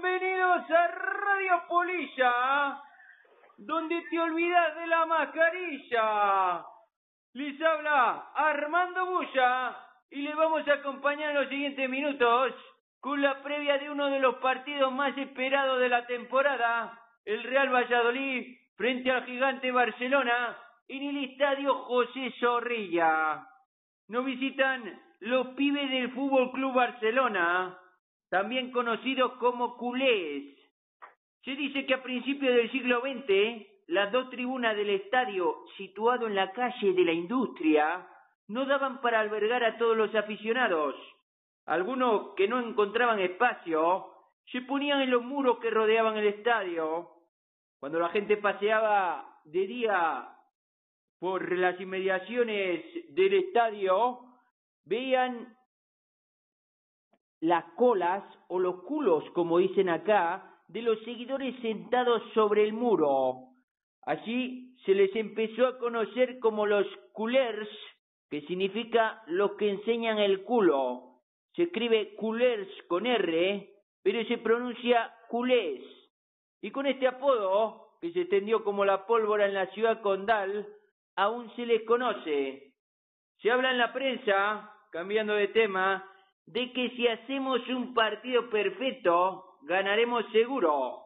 Bienvenidos a Radio Polilla, donde te olvidas de la mascarilla. Les habla Armando Bulla y le vamos a acompañar en los siguientes minutos con la previa de uno de los partidos más esperados de la temporada, el Real Valladolid frente al gigante Barcelona en el estadio José Zorrilla. Nos visitan los pibes del Fútbol Club Barcelona, también conocidos como culés. Se dice que a principios del siglo XX, las dos tribunas del estadio, situado en la calle de la Industria, no daban para albergar a todos los aficionados. Algunos que no encontraban espacio se ponían en los muros que rodeaban el estadio. Cuando la gente paseaba de día por las inmediaciones del estadio, veían las colas o los culos, como dicen acá, de los seguidores sentados sobre el muro. Allí se les empezó a conocer como los culers, que significa los que enseñan el culo. Se escribe culers con R, pero se pronuncia culés. Y con este apodo, que se extendió como la pólvora en la ciudad condal, aún se les conoce. Se habla en la prensa, cambiando de tema, de que si hacemos un partido perfecto, ganaremos seguro.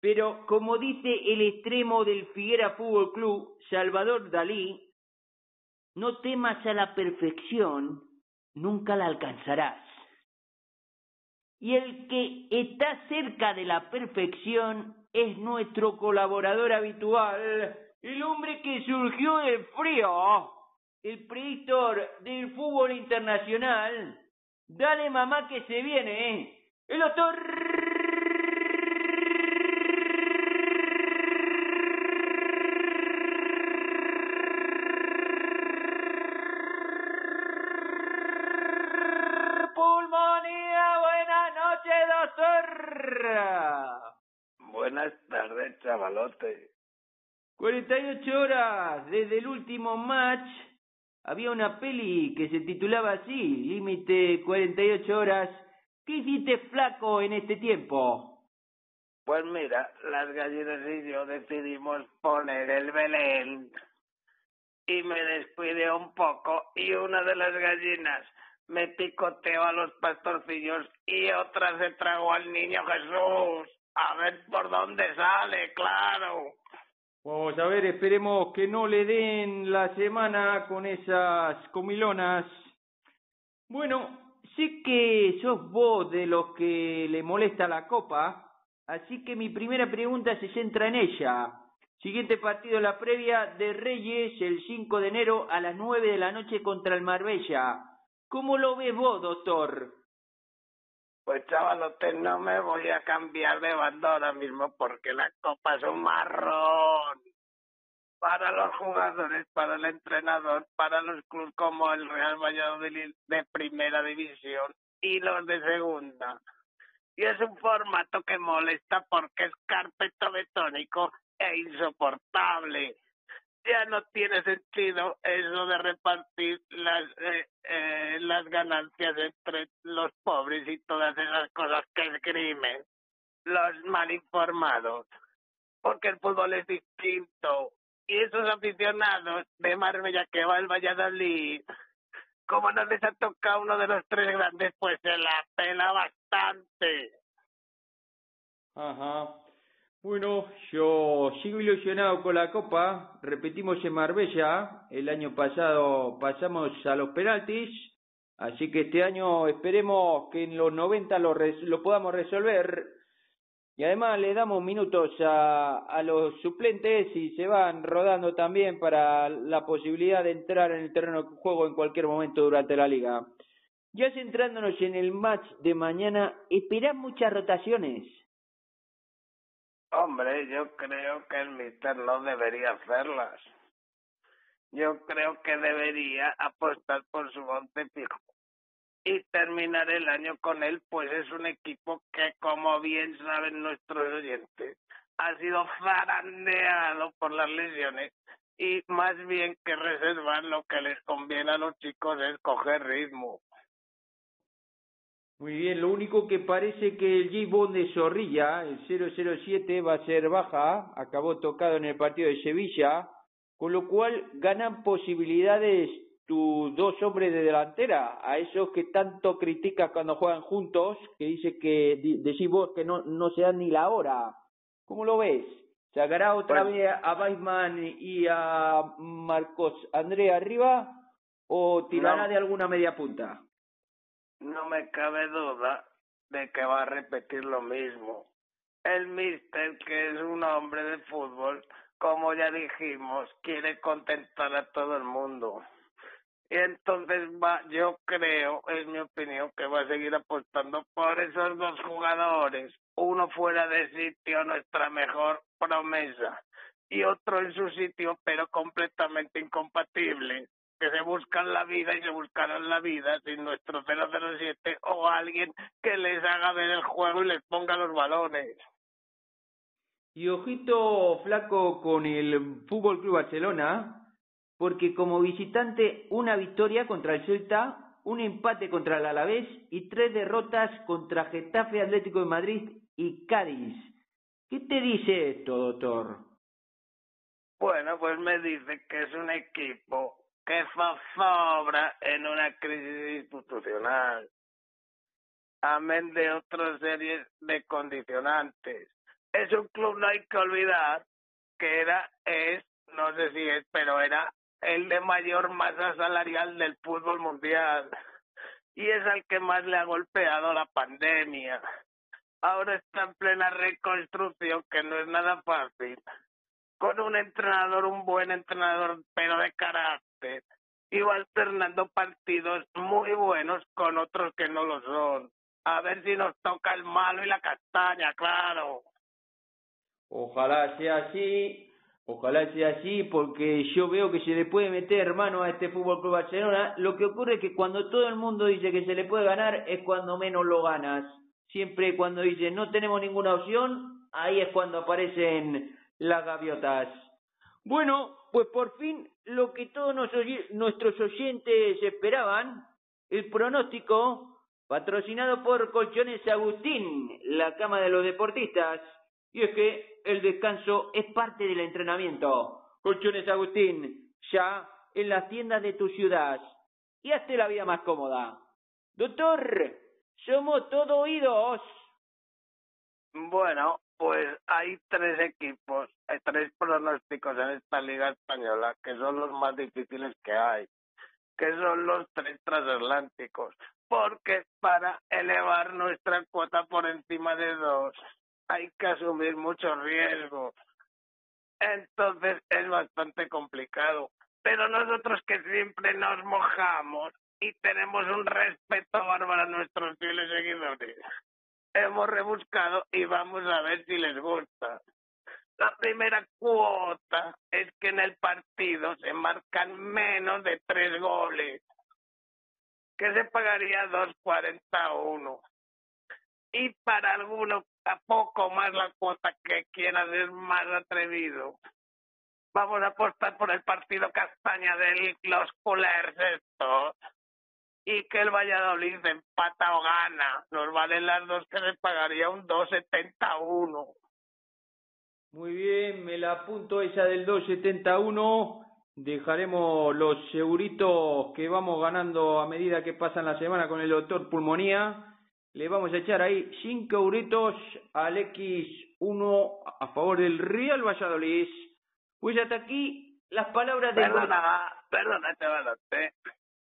Pero como dice el extremo del Figuera Fútbol Club, Salvador Dalí, no temas a la perfección, nunca la alcanzarás. Y el que está cerca de la perfección es nuestro colaborador habitual, el hombre que surgió del frío, el predictor del fútbol internacional, Dale mamá que se viene, ¿eh? El doctor Pulmonía, buenas noches, doctor. Buenas tardes, chavalote. 48 horas desde el último match había una peli que se titulaba así, Límite 48 horas. ¿Qué hiciste flaco en este tiempo? Pues mira, las gallinas y yo decidimos poner el Belén. Y me descuidé un poco y una de las gallinas me picoteó a los pastorcillos y otra se tragó al niño Jesús. A ver por dónde sale, claro. Vamos a ver, esperemos que no le den la semana con esas comilonas. Bueno, sé que sos vos de los que le molesta la copa, así que mi primera pregunta se centra en ella. Siguiente partido la previa de Reyes el 5 de enero a las 9 de la noche contra el Marbella. ¿Cómo lo ves vos, doctor? Pues chavalote, no me voy a cambiar de bando ahora mismo porque la copa es un marrón. Para los jugadores, para el entrenador, para los clubes como el Real Valladolid de primera división y los de segunda. Y es un formato que molesta porque es carpeto betónico e insoportable ya no tiene sentido eso de repartir las eh, eh, las ganancias entre los pobres y todas esas cosas que esgrimen los mal informados porque el fútbol es distinto. Y esos aficionados de Marbella que va al Valladolid como no les ha tocado uno de los tres grandes pues se la pela bastante. Ajá bueno, yo sigo ilusionado con la Copa. Repetimos en Marbella. El año pasado pasamos a los penaltis. Así que este año esperemos que en los 90 lo, lo podamos resolver. Y además le damos minutos a, a los suplentes y se van rodando también para la posibilidad de entrar en el terreno de juego en cualquier momento durante la liga. Ya centrándonos en el match de mañana, esperan muchas rotaciones. Hombre, yo creo que el mister no debería hacerlas. Yo creo que debería apostar por su once fijo y terminar el año con él, pues es un equipo que, como bien saben nuestros oyentes, ha sido zarandeado por las lesiones y más bien que reservar lo que les conviene a los chicos es coger ritmo. Muy bien, lo único que parece que el J-Bond de Zorrilla, el 007, va a ser baja, acabó tocado en el partido de Sevilla, con lo cual ganan posibilidades tus dos hombres de delantera, a esos que tanto criticas cuando juegan juntos, que dice que decís vos que no, no se dan ni la hora. ¿Cómo lo ves? ¿Sacará otra vez a Weisman y a Marcos André arriba o tirará de alguna media punta? No me cabe duda de que va a repetir lo mismo. El mister, que es un hombre de fútbol, como ya dijimos, quiere contentar a todo el mundo. Y entonces va, yo creo, es mi opinión, que va a seguir apostando por esos dos jugadores. Uno fuera de sitio, nuestra mejor promesa, y otro en su sitio, pero completamente incompatible que se buscan la vida y se buscarán la vida sin nuestro 007 o alguien que les haga ver el juego y les ponga los balones. Y ojito flaco con el Fútbol Club Barcelona, porque como visitante una victoria contra el Celta, un empate contra el Alavés y tres derrotas contra Getafe Atlético de Madrid y Cádiz. ¿Qué te dice esto, doctor? Bueno, pues me dice que es un equipo que zozobra en una crisis institucional, amén de otras series de condicionantes. Es un club, no hay que olvidar, que era, es, no sé si es, pero era el de mayor masa salarial del fútbol mundial y es al que más le ha golpeado la pandemia. Ahora está en plena reconstrucción, que no es nada fácil, con un entrenador, un buen entrenador, pero de carácter y va alternando partidos muy buenos con otros que no lo son. A ver si nos toca el malo y la castaña, claro. Ojalá sea así, ojalá sea así, porque yo veo que se le puede meter mano a este Fútbol Club Barcelona. Lo que ocurre es que cuando todo el mundo dice que se le puede ganar es cuando menos lo ganas. Siempre cuando dice no tenemos ninguna opción, ahí es cuando aparecen las gaviotas. Bueno, pues por fin lo que todos nuestros oyentes esperaban, el pronóstico patrocinado por Colchones Agustín, la cama de los deportistas. Y es que el descanso es parte del entrenamiento. Colchones Agustín, ya en las tiendas de tu ciudad. Y hazte la vida más cómoda. Doctor, somos todo oídos. Bueno, pues hay tres equipos, hay tres pronósticos en esta liga española que son los más difíciles que hay, que son los tres transatlánticos, porque para elevar nuestra cuota por encima de dos hay que asumir muchos riesgos. Entonces es bastante complicado. Pero nosotros que siempre nos mojamos y tenemos un respeto bárbaro a nuestros fieles seguidores, hemos rebuscado y vamos a ver si les gusta. La primera cuota es que en el partido se marcan menos de tres goles, que se pagaría 2.41. Y para algunos a poco más la cuota que quiera ser más atrevido. Vamos a apostar por el partido Castaña de los culers estos y que el Valladolid empata o gana. Nos valen las dos que les pagaría un 2.71. Muy bien, me la apunto esa del 2.71. Dejaremos los seguritos que vamos ganando a medida que pasan la semana con el doctor Pulmonía. Le vamos a echar ahí 5 euritos al X1 a favor del Real Valladolid. Pues hasta aquí las palabras de... Perdona, perdona, chaval,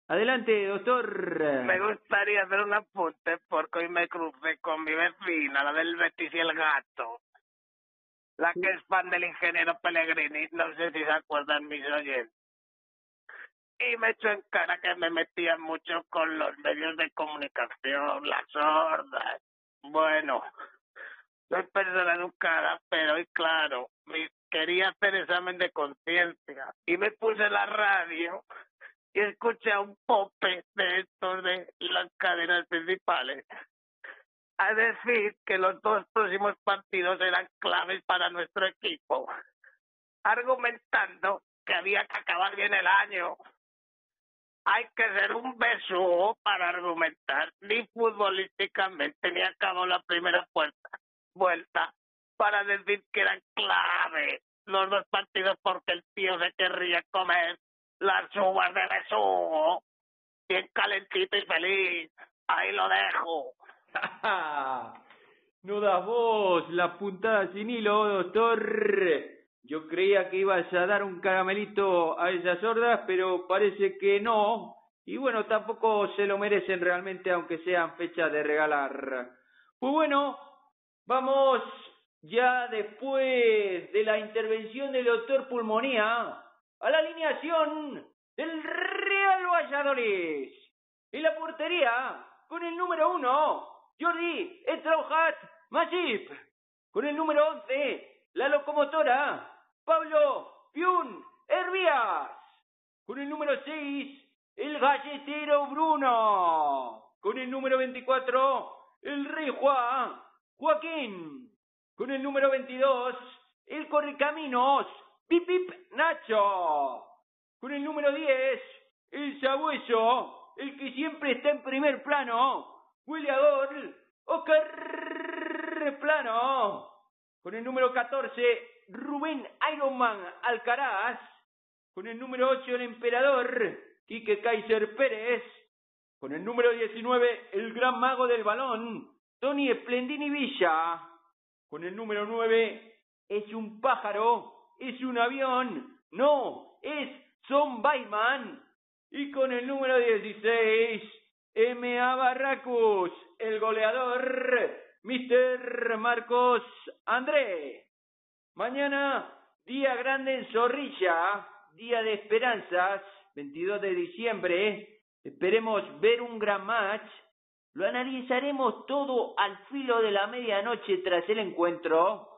Adelante, doctor. Me gustaría hacer un apunte porque hoy me crucé con mi vecina, la del Betis y el gato. La que es fan del ingeniero Pellegrini, no sé si se acuerdan mis oyentes. Y me echó en cara que me metía mucho con los medios de comunicación, las sordas. Bueno, soy persona educada, pero hoy claro, quería hacer examen de conciencia y me puse la radio y escuché a un pope de estos de las cadenas principales a decir que los dos próximos partidos eran claves para nuestro equipo, argumentando que había que acabar bien el año. hay que ser un beso para argumentar, ni futbolísticamente, ni acabó la primera vuelta para decir que eran clave los dos partidos porque el tío se querría comer las uvas de besugo, bien calentito y feliz. Ahí lo dejo. no das vos la puntada sin hilo, doctor. Yo creía que ibas a dar un caramelito a esas sordas, pero parece que no. Y bueno, tampoco se lo merecen realmente, aunque sean fechas de regalar. Pues bueno, vamos ya después de la intervención del doctor Pulmonía a la alineación del Real Valladolid. En la portería, con el número uno, Jordi Estrauhat Masip. Con el número once, la locomotora, Pablo Piun Hervías. Con el número 6, el galletero Bruno. Con el número 24, el rey Juan, Joaquín. Con el número 22, el correcaminos, Pip Nacho. Con el número 10, el sabueso, el que siempre está en primer plano, Williador Oscar Plano. Con el número 14, Rubén Ironman Alcaraz. Con el número 8, el emperador Quique Kaiser Pérez. Con el número 19, el gran mago del balón, Tony Splendini Villa. Con el número 9, es un pájaro, es un avión, no, es Son Bayman. Y con el número 16, M.A. Barracus, el goleador, Mr. Marcos André. Mañana, día grande en Zorrilla, día de esperanzas, 22 de diciembre. Esperemos ver un gran match. Lo analizaremos todo al filo de la medianoche tras el encuentro.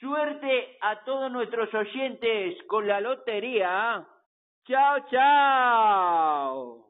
Suerte a todos nuestros oyentes con la lotería. Chao, chao.